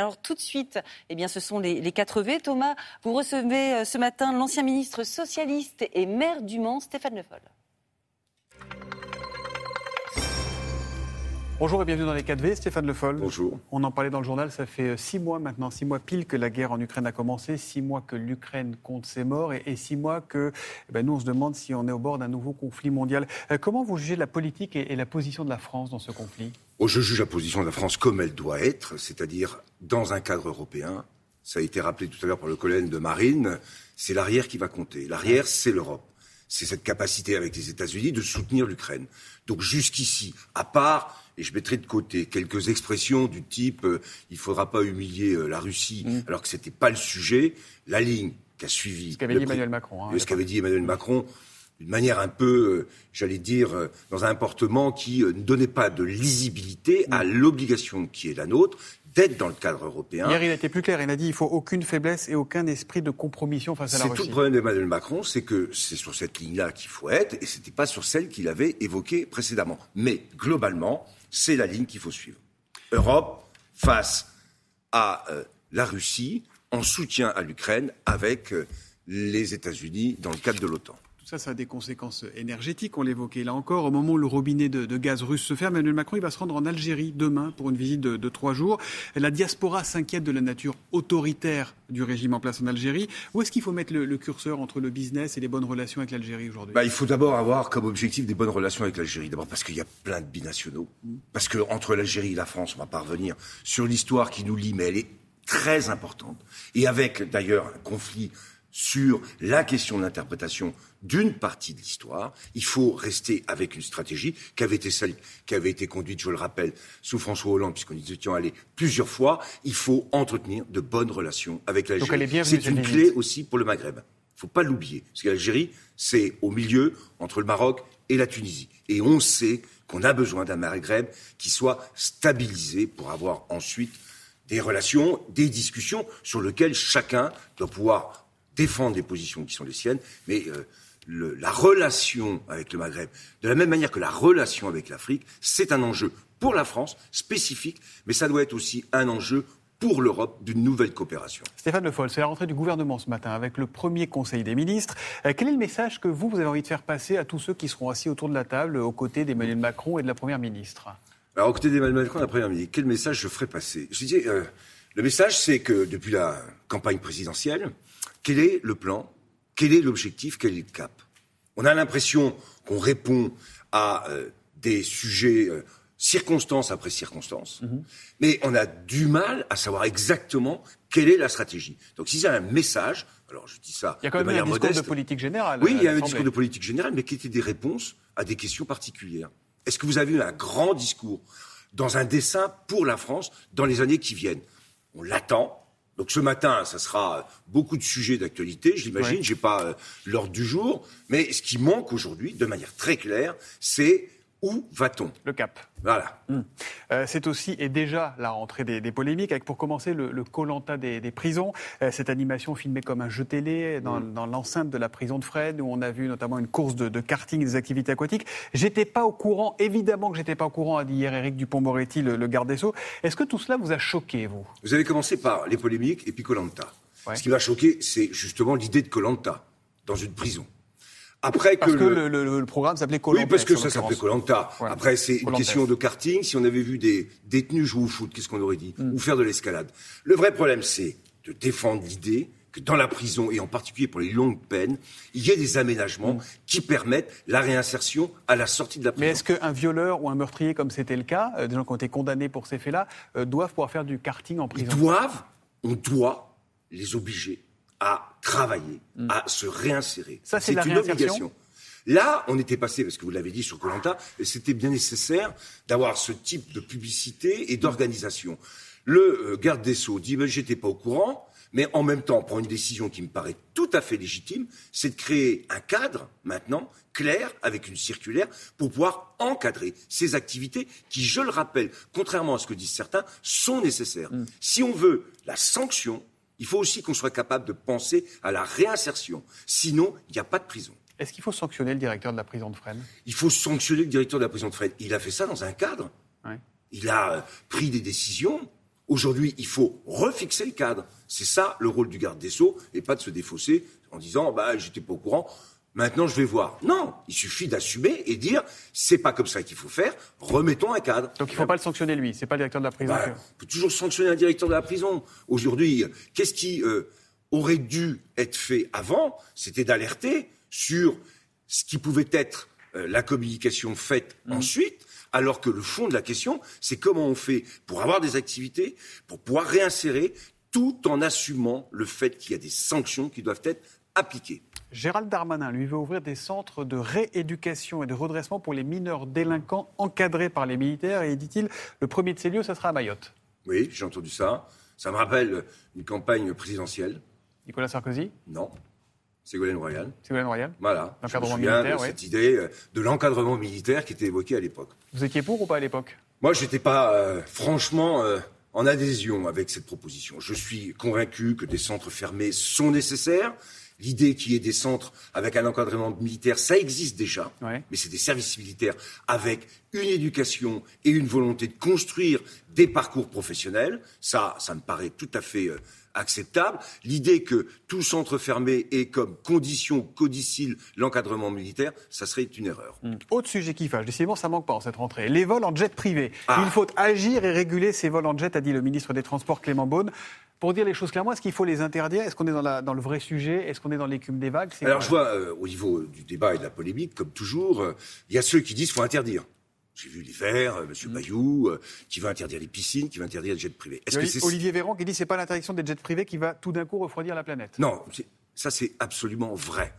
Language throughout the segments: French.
Alors tout de suite, eh bien, ce sont les, les 4 V. Thomas, vous recevez euh, ce matin l'ancien ministre socialiste et maire du Mans, Stéphane Le Foll. Bonjour et bienvenue dans les 4V, Stéphane Le Foll. Bonjour. On en parlait dans le journal, ça fait six mois maintenant, six mois pile que la guerre en Ukraine a commencé, six mois que l'Ukraine compte ses morts et, et six mois que eh ben, nous on se demande si on est au bord d'un nouveau conflit mondial. Euh, comment vous jugez la politique et, et la position de la France dans ce conflit? Oh, je juge la position de la France comme elle doit être, c'est-à-dire dans un cadre européen. Ça a été rappelé tout à l'heure par le collègue de Marine, c'est l'arrière qui va compter. L'arrière, c'est l'Europe. C'est cette capacité avec les États-Unis de soutenir l'Ukraine. Donc jusqu'ici, à part, et je mettrai de côté quelques expressions du type euh, il ne faudra pas humilier euh, la Russie, Mm. alors que ce n'était pas le sujet, la ligne qu'a suivi. Ce qu'avait le dit Emmanuel Macron. hein, ce qu'avait dit Emmanuel Macron, d'une manière un peu, euh, j'allais dire, euh, dans un comportement qui euh, ne donnait pas de lisibilité à l'obligation qui est la nôtre d'être dans le cadre européen. Hier, il a été plus clair. Il a dit qu'il faut aucune faiblesse et aucun esprit de compromission face à la C'est tout Russie. le problème d'Emmanuel Macron, c'est que c'est sur cette ligne-là qu'il faut être, et c'était pas sur celle qu'il avait évoquée précédemment. Mais globalement, c'est la ligne qu'il faut suivre. Europe face à euh, la Russie, en soutien à l'Ukraine avec euh, les États-Unis dans le cadre de l'OTAN. Ça, ça a des conséquences énergétiques. On l'évoquait là encore. Au moment où le robinet de, de gaz russe se ferme, Emmanuel Macron il va se rendre en Algérie demain pour une visite de, de trois jours. La diaspora s'inquiète de la nature autoritaire du régime en place en Algérie. Où est-ce qu'il faut mettre le, le curseur entre le business et les bonnes relations avec l'Algérie aujourd'hui? Bah, il faut d'abord avoir comme objectif des bonnes relations avec l'Algérie. D'abord parce qu'il y a plein de binationaux. Parce que entre l'Algérie et la France, on va pas revenir sur l'histoire qui nous lie, mais elle est très importante. Et avec d'ailleurs un conflit sur la question de l'interprétation d'une partie de l'histoire, il faut rester avec une stratégie qui avait été celle qui avait été conduite, je le rappelle, sous François Hollande, puisqu'on y étions allés plusieurs fois. Il faut entretenir de bonnes relations avec l'Algérie. C'est une clé visite. aussi pour le Maghreb. Il faut pas l'oublier. Parce que l'Algérie, c'est au milieu entre le Maroc et la Tunisie. Et on sait qu'on a besoin d'un Maghreb qui soit stabilisé pour avoir ensuite des relations, des discussions sur lesquelles chacun doit pouvoir défendre les positions qui sont les siennes, mais euh, le- la relation avec le Maghreb, de la même manière que la relation avec l'Afrique, c'est un enjeu pour la France spécifique, mais ça doit être aussi un enjeu pour l'Europe d'une nouvelle coopération. Stéphane Le Foll, c'est la rentrée du gouvernement ce matin avec le premier Conseil des ministres. Euh, quel est le message que vous, vous avez envie de faire passer à tous ceux qui seront assis autour de la table aux côtés d'Emmanuel Macron et de la Première ministre? Alors, aux côtés d'Emmanuel Macron, la première ministre, quel message je ferai passer? Je disais, euh, le message, c'est que depuis la campagne présidentielle, quel est le plan Quel est l'objectif Quel est le cap? On a l'impression qu'on répond à euh, des sujets, euh, circonstance après circonstance, mais on a du mal à savoir exactement quelle est la stratégie. Donc, si c'est un message, alors je dis ça Il y a quand de même un manière discours modeste, de politique générale. oui, il y a un discours de politique générale, mais qui étaient des réponses à des questions particulières. Est-ce que vous avez eu un grand discours dans un dessin pour la France dans les années qui viennent? On l'attend. Donc ce matin, ça sera beaucoup de sujets d'actualité, je l'imagine. Ouais. J'ai pas euh, l'ordre du jour, mais ce qui manque aujourd'hui, de manière très claire, c'est où va-t-on? Le cap. Voilà. Euh, c'est aussi et déjà la rentrée des, des polémiques, avec pour commencer le, Colanta des, des prisons, Euh, cette animation filmée comme un jeu télé dans, dans l'enceinte de la prison de Fred, où on a vu notamment une course de, de karting et des activités aquatiques. J'étais pas au courant, évidemment que j'étais pas au courant, a dit hier Éric Dupont-Moretti, le, le garde des Sceaux. Est-ce que tout cela vous a choqué, vous? Vous avez commencé par les polémiques et puis Colanta. Ouais. Ce qui m'a choqué, c'est justement l'idée de Colanta dans une prison. Après Parce que, le- le, le- le programme s'appelait Colanta. Oui, parce que ça s'appelait Colanta. Ouais. Après, c'est une question de karting. Si on avait vu des détenus jouer au foot, qu'est-ce qu'on aurait dit Mm. Ou faire de l'escalade. Le vrai problème, c'est de défendre l'idée que dans la prison, et en particulier pour les longues peines, il y ait des aménagements qui permettent la réinsertion à la sortie de la prison. Mm. Mais est-ce qu'un violeur ou un meurtrier, comme c'était le cas, euh, des gens qui ont été condamnés pour ces faits-là, euh, doivent pouvoir faire du karting en Ils prison doivent, on doit les obliger à travailler, à se réinsérer. Mm. Ça, c'est une obligation. Là, on était passé, parce que vous l'avez dit sur Colanta, c'était bien nécessaire d'avoir ce type de publicité et d'organisation. Le euh, garde des Sceaux dit, ben, j'étais pas au courant, mais en même temps, on prend une décision qui me paraît tout à fait légitime, c'est de créer un cadre, maintenant, clair, avec une circulaire, pour pouvoir encadrer ces activités qui, je le rappelle, contrairement à ce que disent certains, sont nécessaires. Si on veut la sanction, il faut aussi qu'on soit capable de penser à la réinsertion. Sinon, il n'y a pas de prison. Est-ce qu'il faut sanctionner le directeur de la prison de Fresnes? Il faut sanctionner le directeur de la prison de Fresnes. Il a fait ça dans un cadre. Ouais. Il a euh, pris des décisions Aujourd'hui, il faut refixer le cadre. C'est ça le rôle du garde des Sceaux, et pas de se défausser en disant bah j'étais pas au courant. Maintenant, je vais voir. Non, il suffit d'assumer et dire c'est pas comme ça qu'il faut faire. Remettons un cadre. Donc il ne faut pas le sanctionner lui. C'est pas le directeur de la prison. Bah, on peut toujours sanctionner un directeur de la prison. Aujourd'hui, qu'est-ce qui euh, aurait dû être fait avant? C'était d'alerter sur ce qui pouvait être euh, la communication faite mmh. ensuite alors que le fond de la question, c'est comment on fait pour avoir des activités, pour pouvoir réinsérer, tout en assumant le fait qu'il y a des sanctions qui doivent être appliquées. Gérald Darmanin, lui, veut ouvrir des centres de rééducation et de redressement pour les mineurs délinquants encadrés par les militaires. Et dit-il, le premier de ces lieux, ça sera à Mayotte. Oui, j'ai entendu ça. Ça me rappelle une campagne présidentielle. Nicolas Sarkozy Non. Ségolène Royal. Ségolène Royal Voilà. L'encadrement militaire, Cette idée euh, de l'encadrement militaire qui était évoquée à l'époque. Vous étiez pour ou pas à l'époque? Moi, je n'étais pas, euh, franchement, euh, en adhésion avec cette proposition. Je suis convaincu que des centres fermés sont nécessaires. L'idée qu'il y ait des centres avec un encadrement militaire, ça existe déjà, mais c'est des services militaires avec une éducation et une volonté de construire des parcours professionnels. Ça, ça me paraît tout à fait acceptable. L'idée que tout centre fermé ait comme condition codicile l'encadrement militaire, ça serait une erreur. Mmh. Autre sujet qui fâche, décidément ça manque pas en cette rentrée, les vols en jet privé. Ah. Il faut agir et réguler ces vols en jet, a dit le ministre des Transports Clément Beaune. Pour dire les choses clairement, est-ce qu'il faut les interdire? Est-ce qu'on est dans, dans, le vrai sujet? Est-ce qu'on est dans l'écume des vagues? Alors je vois euh, au niveau du débat et de la polémique, comme toujours, euh, il y a ceux qui disent qu'il faut interdire. J'ai vu les Verts, euh, M. Mm. Bayou, euh, qui veut interdire les piscines, qui veut interdire les jets privés. Est-ce que c'est Olivier Véran qui dit que c'est pas l'interdiction des jets privés qui va tout d'un coup refroidir la planète Non, ça c'est absolument vrai.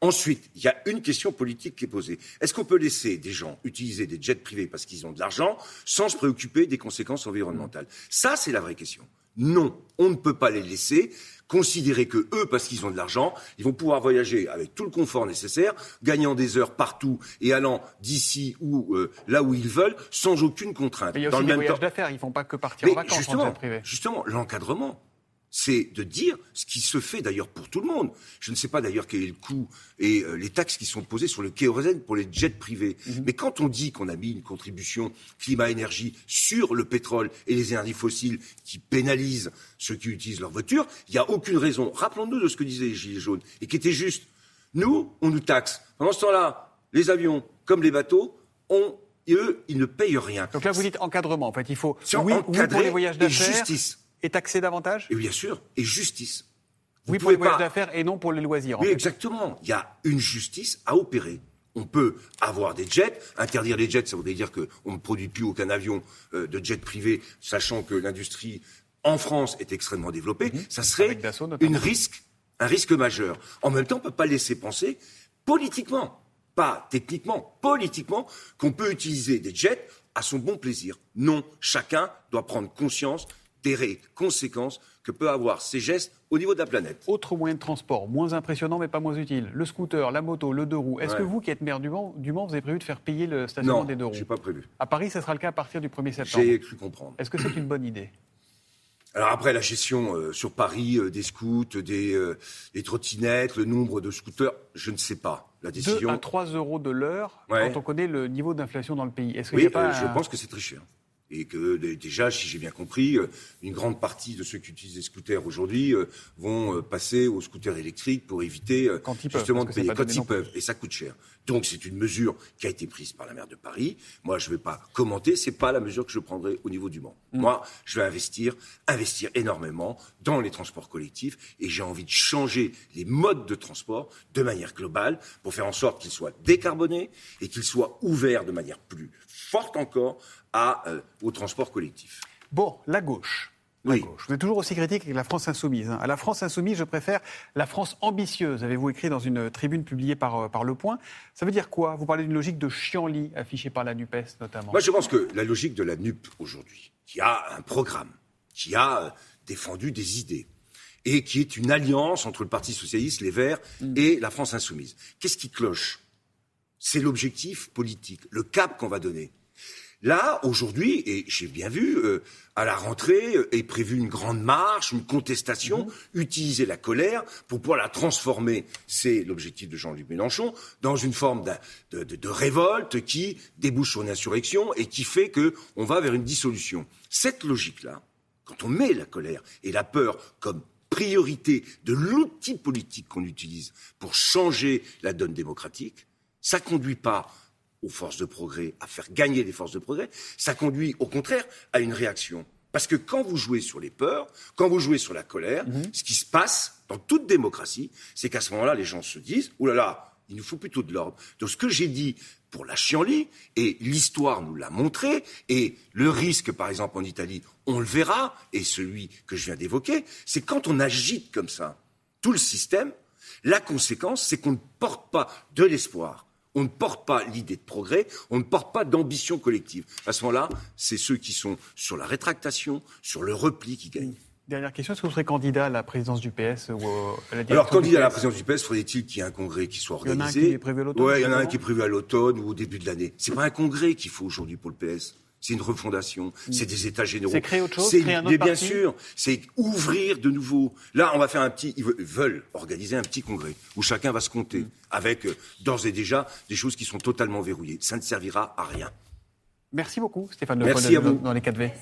Ensuite, il y a une question politique qui est posée. Est-ce qu'on peut laisser des gens utiliser des jets privés parce qu'ils ont de l'argent sans se préoccuper des conséquences environnementales? Ça, c'est la vraie question. Non, on ne peut pas les laisser considérer que eux, parce qu'ils ont de l'argent, ils vont pouvoir voyager avec tout le confort nécessaire, gagnant des heures partout et allant d'ici ou euh, là où ils veulent, sans aucune contrainte. Mais il y a aussi des voyages d'affaires, ils ne font pas que partir en vacances justement, en privé. Justement, l'encadrement c'est de dire ce qui se fait d'ailleurs pour tout le monde. Je ne sais pas d'ailleurs quel est le coût et euh, les taxes qui sont posées sur le kérosène pour les jets privés. Mhm. Mais quand on dit qu'on a mis une contribution climat-énergie sur le pétrole et les énergies fossiles qui pénalisent ceux qui utilisent leur voiture, il n'y a aucune raison. Rappelons-nous de ce que disaient les Gilets jaunes et qui était juste. Nous, on nous taxe. Pendant ce temps-là, les avions, comme les bateaux, ont eux, ils ne payent rien. Donc là, vous dites encadrement. En fait, il faut oui, oui pour les voyages d'affaires. justice et taxer davantage Et bien sûr, et justice. oui, pour les voyages d'affaires et non pour les loisirs. oui, exactement. Il y a une justice à opérer. On peut avoir des jets, interdire les jets, ça voudrait dire qu'on ne produit plus aucun avion euh, de jet privé, sachant que l'industrie en France est extrêmement développée. Mhm. Ça serait une risque, un risque majeur. En même temps, on ne peut pas laisser penser politiquement, pas techniquement, politiquement, qu'on peut utiliser des jets à son bon plaisir. Non, chacun doit prendre conscience des conséquences que peut avoir ces gestes au niveau de la planète. Autre moyen de transport, moins impressionnant mais pas moins utile, le scooter, la moto, le deux roues. Est-ce que vous, qui êtes maire du Mans, du Mans, vous avez prévu de faire payer le stationnement des deux roues Non, je pas prévu. À Paris, ça sera le cas à partir du 1er septembre. J'ai cru comprendre. Est-ce que c'est une bonne idée? Alors après, la gestion euh, sur Paris euh, des scouts, des, euh, des, trottinettes, le nombre de scooters, je ne sais pas. La décision... 2 à 3 euros de l'heure quand on connaît le niveau d'inflation dans le pays. Est-ce oui, pas je pense que c'est très cher et que déjà, si j'ai bien compris, euh, une grande partie de ceux qui utilisent les scooters aujourd'hui euh, vont euh, passer aux scooters électriques pour éviter justement de payer quand ils peuvent. Et ça coûte cher. Donc c'est une mesure qui a été prise par la maire de Paris. Moi, je ne vais pas commenter. C'est pas la mesure que je prendrai au niveau du Mans. Mm. Moi, je vais investir, investir énormément dans les transports collectifs et j'ai envie de changer les modes de transport de manière globale pour faire en sorte qu'ils soient décarbonés et qu'ils soient ouverts de manière plus forte encore à, euh, au transport collectif. Bon, la gauche. La gauche. Vous êtes toujours aussi critique avec la France insoumise. Hein. À la France insoumise, je préfère la France ambitieuse, avez-vous écrit dans une tribune publiée par, euh, par Le Point. Ça veut dire quoi? Vous parlez d'une logique de chienlit affichée par la NUPES notamment. Moi, je pense que la logique de la NUP aujourd'hui, qui a un programme, qui a euh, défendu des idées, et qui est une alliance entre le Parti socialiste, les Verts mm. et la France insoumise. Qu'est-ce qui cloche? C'est l'objectif politique, le cap qu'on va donner. Là, aujourd'hui, et j'ai bien vu, euh, à la rentrée euh, est prévue une grande marche, une contestation, mhm. utiliser la colère pour pouvoir la transformer, c'est l'objectif de Jean-Luc Mélenchon, dans une forme de, de, de, révolte qui débouche sur une insurrection et qui fait qu'on va vers une dissolution. Cette logique-là, quand on met la colère et la peur comme priorité de l'outil politique qu'on utilise pour changer la donne démocratique, ça conduit pas aux forces de progrès, à faire gagner des forces de progrès, ça conduit au contraire à une réaction. Parce que quand vous jouez sur les peurs, quand vous jouez sur la colère, mhm. ce qui se passe dans toute démocratie, c'est qu'à ce moment-là, les gens se disent, oh là là, il nous faut plutôt de l'ordre. Donc ce que j'ai dit pour la chienlit, et l'histoire nous l'a montré, et le risque, par exemple, en Italie, on le verra, et celui que je viens d'évoquer, c'est quand on agite comme ça tout le système, la conséquence, c'est qu'on ne porte pas de l'espoir, on ne porte pas l'idée de progrès, on ne porte pas d'ambition collective. À ce moment-là, c'est ceux qui sont sur la rétractation, sur le repli qui gagnent. Dernière question, est-ce que vous serez candidat à la présidence du PS ou à la Alors, candidat à la présidence du PS, faudrait-il qu'il y ait un congrès qui soit organisé Il y en a un qui est prévu à l'automne Oui, il y en a un qui est prévu à l'automne ou au début de l'année. C'est pas un congrès qu'il faut aujourd'hui pour le PS. C'est une refondation, mm. c'est des états généraux. C'est créer autre chose, créer un autre Mais bien sûr, c'est ouvrir de nouveau. Là, on va faire un petit, ils veulent organiser un petit congrès où chacun va se compter mm. avec euh, d'ores et déjà des choses qui sont totalement verrouillées. Ça ne servira à rien. Merci beaucoup, Stéphane Merci à vous. dans les 4V.